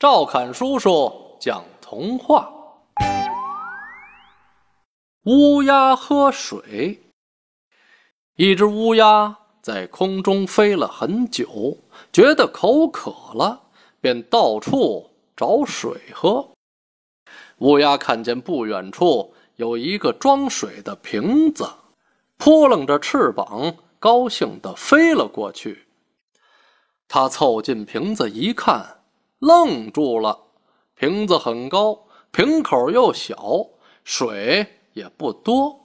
赵侃叔叔讲童话：乌鸦喝水。一只乌鸦在空中飞了很久，觉得口渴了，便到处找水喝。乌鸦看见不远处有一个装水的瓶子，扑棱着翅膀，高兴地飞了过去。它凑近瓶子一看。愣住了，瓶子很高，瓶口又小，水也不多。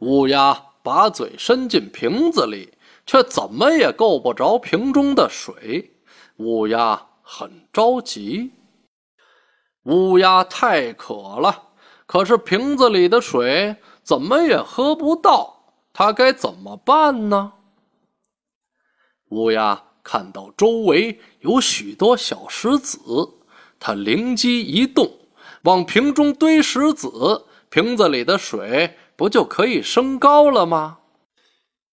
乌鸦把嘴伸进瓶子里，却怎么也够不着瓶中的水。乌鸦很着急。乌鸦太渴了，可是瓶子里的水怎么也喝不到，它该怎么办呢？乌鸦。看到周围有许多小石子，他灵机一动，往瓶中堆石子，瓶子里的水不就可以升高了吗？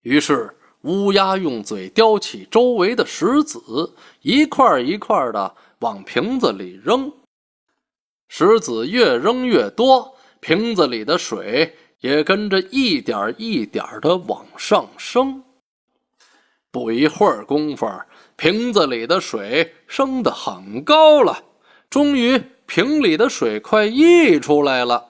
于是乌鸦用嘴叼起周围的石子，一块一块的往瓶子里扔。石子越扔越多，瓶子里的水也跟着一点一点的往上升。不一会儿功夫，瓶子里的水升得很高了。终于，瓶里的水快溢出来了。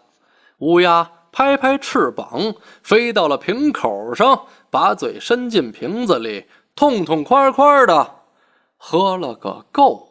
乌鸦拍拍翅膀，飞到了瓶口上，把嘴伸进瓶子里，痛痛快快的喝了个够。